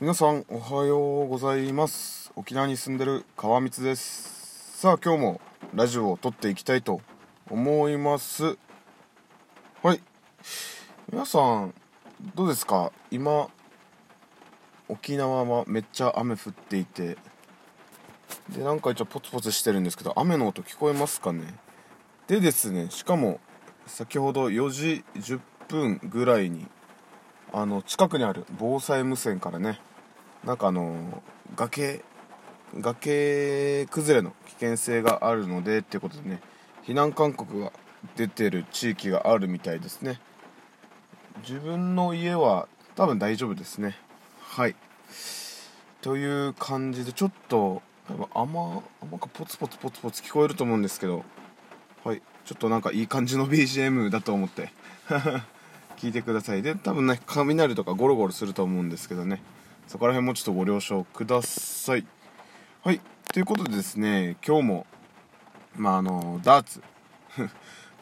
皆さんおはようございます。沖縄に住んでる川光です。さあ今日もラジオを撮っていきたいと思います。はい。皆さんどうですか？今沖縄はめっちゃ雨降っていて。でなんか一応ポツポツしてるんですけど雨の音聞こえますかね？でですねしかも先ほど4時10分ぐらいにあの近くにある防災無線からねなんかあの崖崖崩れの危険性があるのでっていうことでね避難勧告が出てる地域があるみたいですね。自分の家は多分大丈夫ですね。はい。という感じでちょっと雨雨かポツポツポツポツ聞こえると思うんですけどはい。ちょっとなんかいい感じの BGM だと思って 聞いてください。で多分ね雷とかゴロゴロすると思うんですけどね。そこら辺もちょっとご了承ください。はい。ということでですね今日もまああのダーツ。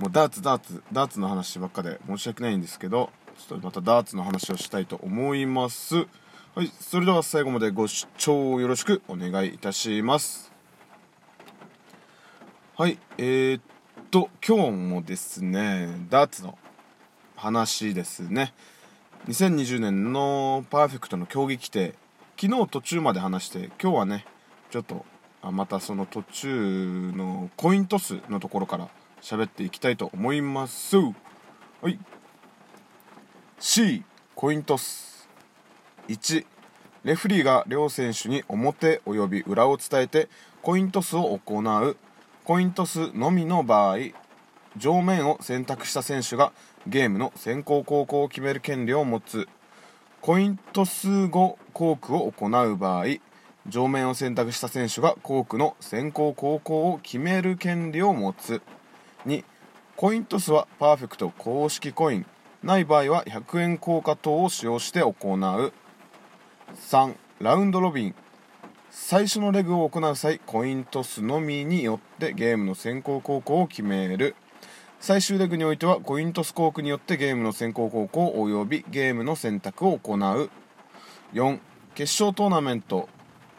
もうダーツダーツ。ダーツの話ばっかで申し訳ないんですけどちょっとまたダーツの話をしたいと思います。はい。それでは最後までご視聴よろしくお願いいたします。はい。えー、っと今日もですねダーツの話ですね。2020年のパーフェクトの競技規定昨日途中まで話して今日はねちょっとまたその途中のコイントスのところから喋っていきたいと思います。はい。C コイントス。1レフリーが両選手に表及び裏を伝えてコイントスを行う。コイントスのみの場合上面を選択した選手がゲームの先行後攻を決める権利を持つ。コイント数後コークを行う場合上面を選択した選手がコークの先行後攻を決める権利を持つ。2コイントスはパーフェクト公式コイン。ない場合は100円硬貨等を使用して行う。3ラウンドロビン。最初のレグを行う際コイントスのみによってゲームの先行後攻を決める。最終レグにおいてはコイントスコークによってゲームの先行後攻及びゲームの選択を行う。4決勝トーナメント。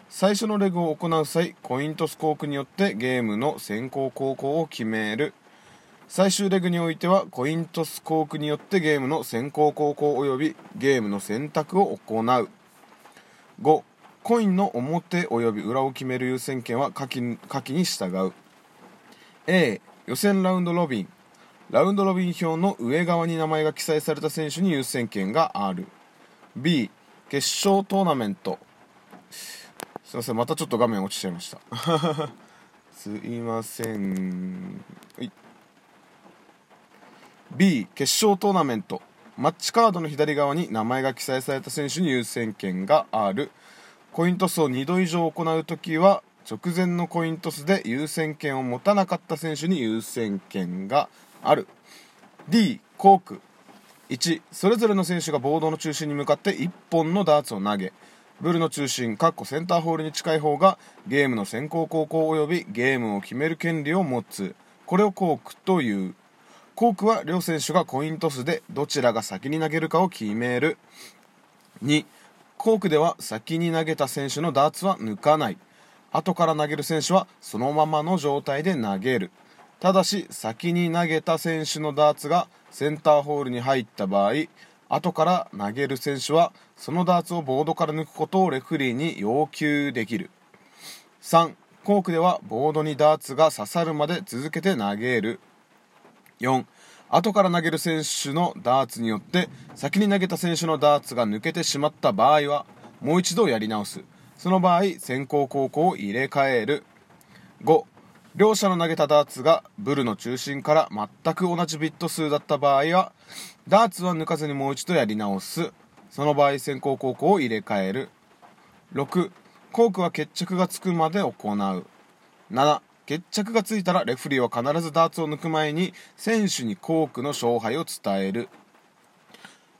最初のレグを行う際コイントスコークによってゲームの先行後攻を決める。最終レグにおいてはコイントスコークによってゲームの先行後攻及びゲームの選択を行う。5コインの表及び裏を決める優先権は下記下記に従う。A 予選ラウンドロビン。ラウンドロビン表の上側に名前が記載された選手に優先権がある。B 決勝トーナメント。すいませんまたちょっと画面落ちちゃいました。すいません、はい、B 決勝トーナメント。マッチカードの左側に名前が記載された選手に優先権がある。コイントスを2度以上行うときは直前のコイントスで優先権を持たなかった選手に優先権がある。D コーク。1それぞれの選手がボードの中心に向かって1本のダーツを投げ。ブルの中心かっこセンターホールに近い方がゲームの先行後攻及びゲームを決める権利を持つ。これをコークという。コークは両選手がコイントスでどちらが先に投げるかを決める。2コークでは先に投げた選手のダーツは抜かない。後から投げる選手はそのままの状態で投げる。ただし先に投げた選手のダーツがセンターホールに入った場合後から投げる選手はそのダーツをボードから抜くことをレフリーに要求できる。3コークではボードにダーツが刺さるまで続けて投げる。4後から投げる選手のダーツによって先に投げた選手のダーツが抜けてしまった場合はもう一度やり直す。その場合先行後攻を入れ替える。5両者の投げたダーツがブルの中心から全く同じビット数だった場合はダーツは抜かずにもう一度やり直す。その場合先行後攻を入れ替える。6コークは決着がつくまで行う。7決着がついたらレフリーは必ずダーツを抜く前に選手にコークの勝敗を伝える。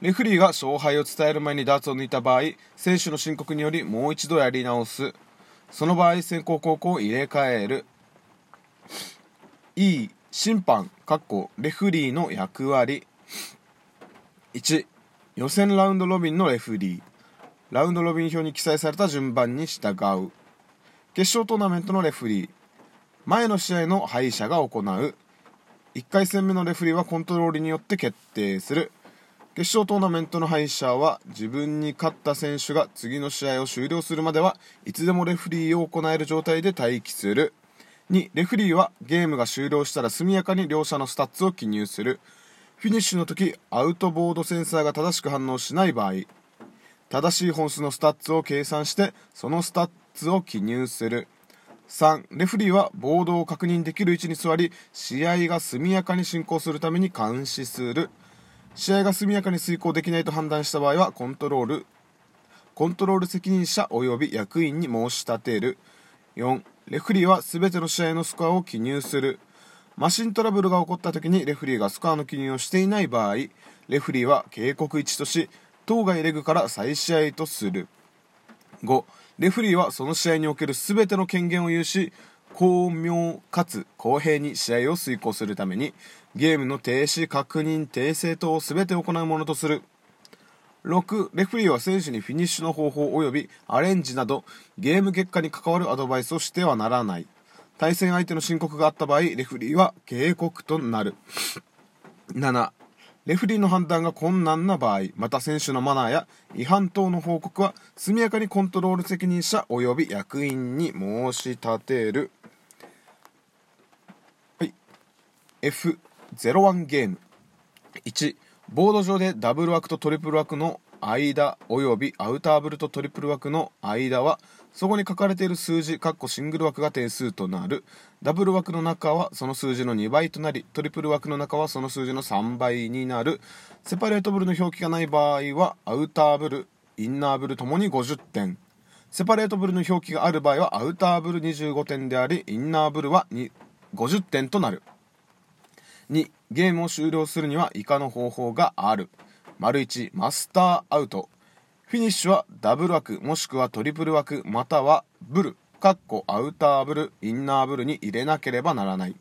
レフリーが勝敗を伝える前にダーツを抜いた場合選手の申告によりもう一度やり直す。その場合先行後攻を入れ替える。E 審判かっこレフリーの役割。1予選ラウンドロビンのレフリー。ラウンドロビン表に記載された順番に従う。決勝トーナメントのレフリー。前の試合の敗者が行う。1回戦目のレフリーはコントロールによって決定する。決勝トーナメントの敗者は自分に勝った選手が次の試合を終了するまではいつでもレフリーを行える状態で待機する。2レフリーはゲームが終了したら速やかに両者のスタッツを記入する。フィニッシュの時アウトボードセンサーが正しく反応しない場合。正しい本数のスタッツを計算してそのスタッツを記入する。3レフリーはボードを確認できる位置に座り試合が速やかに進行するために監視する。試合が速やかに遂行できないと判断した場合はコントロール。コントロール責任者及び役員に申し立てる。4レフリーは全ての試合のスコアを記入する。マシントラブルが起こった時にレフリーがスコアの記入をしていない場合レフリーは警告1とし当該レグから再試合とする。5レフリーはその試合における全ての権限を有し巧妙かつ公平に試合を遂行するためにゲームの停止確認訂正等を全て行うものとする。6レフリーは選手にフィニッシュの方法及びアレンジなどゲーム結果に関わるアドバイスをしてはならない。対戦相手の申告があった場合レフリーは警告となる。7レフリーの判断が困難な場合また選手のマナーや違反等の報告は速やかにコントロール責任者及び役員に申し立てる。はい。F01 ゲーム。1ボード上でダブル枠とトリプル枠の間及びアウターブルとトリプル枠の間はそこに書かれている数字かっこシングル枠が点数となる。ダブル枠の中はその数字の2倍となりトリプル枠の中はその数字の3倍になる。セパレートブルの表記がない場合はアウターブルインナーブルともに50点。セパレートブルの表記がある場合はアウターブル25点でありインナーブルは50点となる。2ゲームを終了するには以下の方法がある。丸1マスターアウト。フィニッシュはダブル枠もしくはトリプル枠またはブル。かっこアウターブルインナーブルに入れなければならない。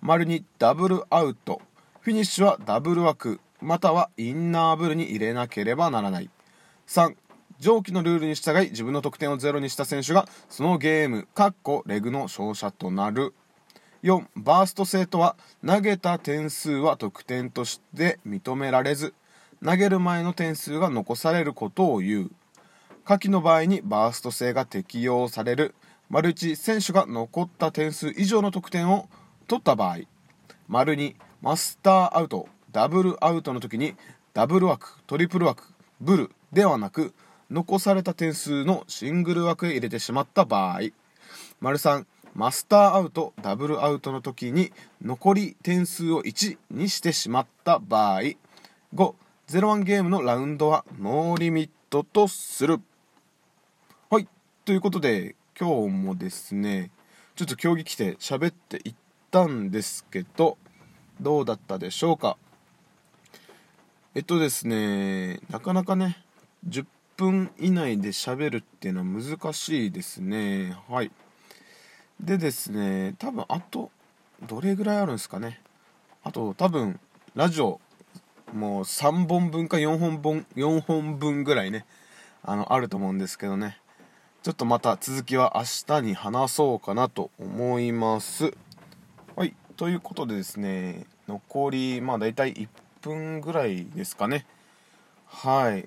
丸にダブルアウト。フィニッシュはダブル枠またはインナーブルに入れなければならない。3上記のルールに従い自分の得点をゼロにした選手がそのゲームかっこレグの勝者となる。4バースト制とは投げた点数は得点として認められず投げる前の点数が残されることを言う。下記の場合にバースト制が適用される。丸1選手が残った点数以上の得点を取った場合。丸2マスターアウト。ダブルアウトの時にダブル枠トリプル枠ブルではなく残された点数のシングル枠へ入れてしまった場合。丸3マスターアウトダブルアウトの時に残り点数を1にしてしまった場合5 01ゲームのラウンドはノーリミットとする。はい。ということで、今日もですね、ちょっと競技来て喋っていったんですけど、どうだったでしょうか。えっとですね、なかなかね、10分以内で喋るっていうのは難しいですね。はい。でですね、多分あと、どれぐらいあるんですかね。あと、多分、ラジオもう3本分か4本分4本分ぐらいねあのあると思うんですけどね。ちょっとまた続きは明日に話そうかなと思います。はいということでですね残りまあ大体1分ぐらいですかね。はい。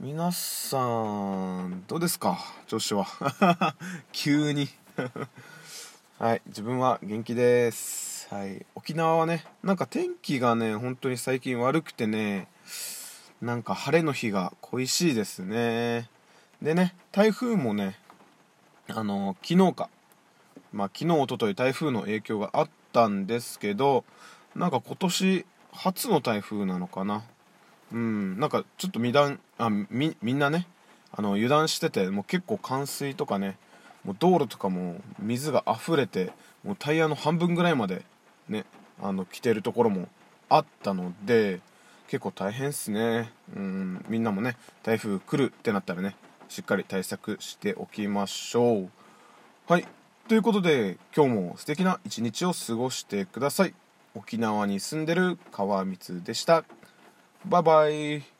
皆さんどうですか？調子は。急に。はい自分は元気です。はい、沖縄はねなんか天気がね本当に最近悪くてねなんか晴れの日が恋しいですね。でね台風もねあの昨日か。まあ昨日おととい台風の影響があったんですけどなんか今年初の台風なのかな。うんなんかちょっと未断あみみんなねあの油断しててもう結構冠水とかねもう道路とかも水が溢れてもうタイヤの半分ぐらいまでねあの来てるところもあったので結構大変っすね。うんみんなもね台風来るってなったらねしっかり対策しておきましょう。はいということで今日も素敵な一日を過ごしてください。沖縄に住んでる川光でした。バイバイ。